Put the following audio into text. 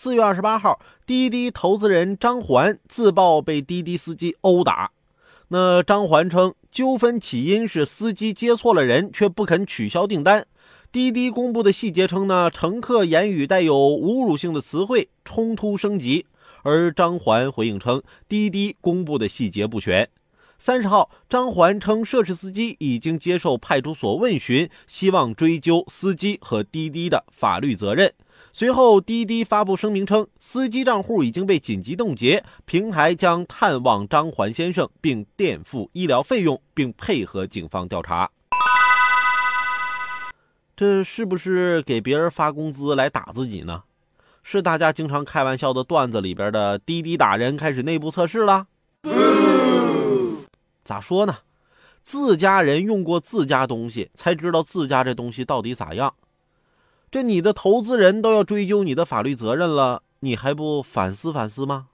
四月二十八号，滴滴投资人张环自曝被滴滴司机殴打。那张环称，纠纷起因是司机接错了人，却不肯取消订单。滴滴公布的细节称呢，乘客言语带有侮辱性的词汇，冲突升级。而张环回应称，滴滴公布的细节不全。三十号，张环称涉事司机已经接受派出所问询，希望追究司机和滴滴的法律责任。随后，滴滴发布声明称，司机账户已经被紧急冻结，平台将探望张环先生，并垫付医疗费用，并配合警方调查。这是不是给别人发工资来打自己呢？是大家经常开玩笑的段子里边的滴滴打人开始内部测试了？咋说呢？自家人用过自家东西，才知道自家这东西到底咋样。这你的投资人都要追究你的法律责任了，你还不反思反思吗？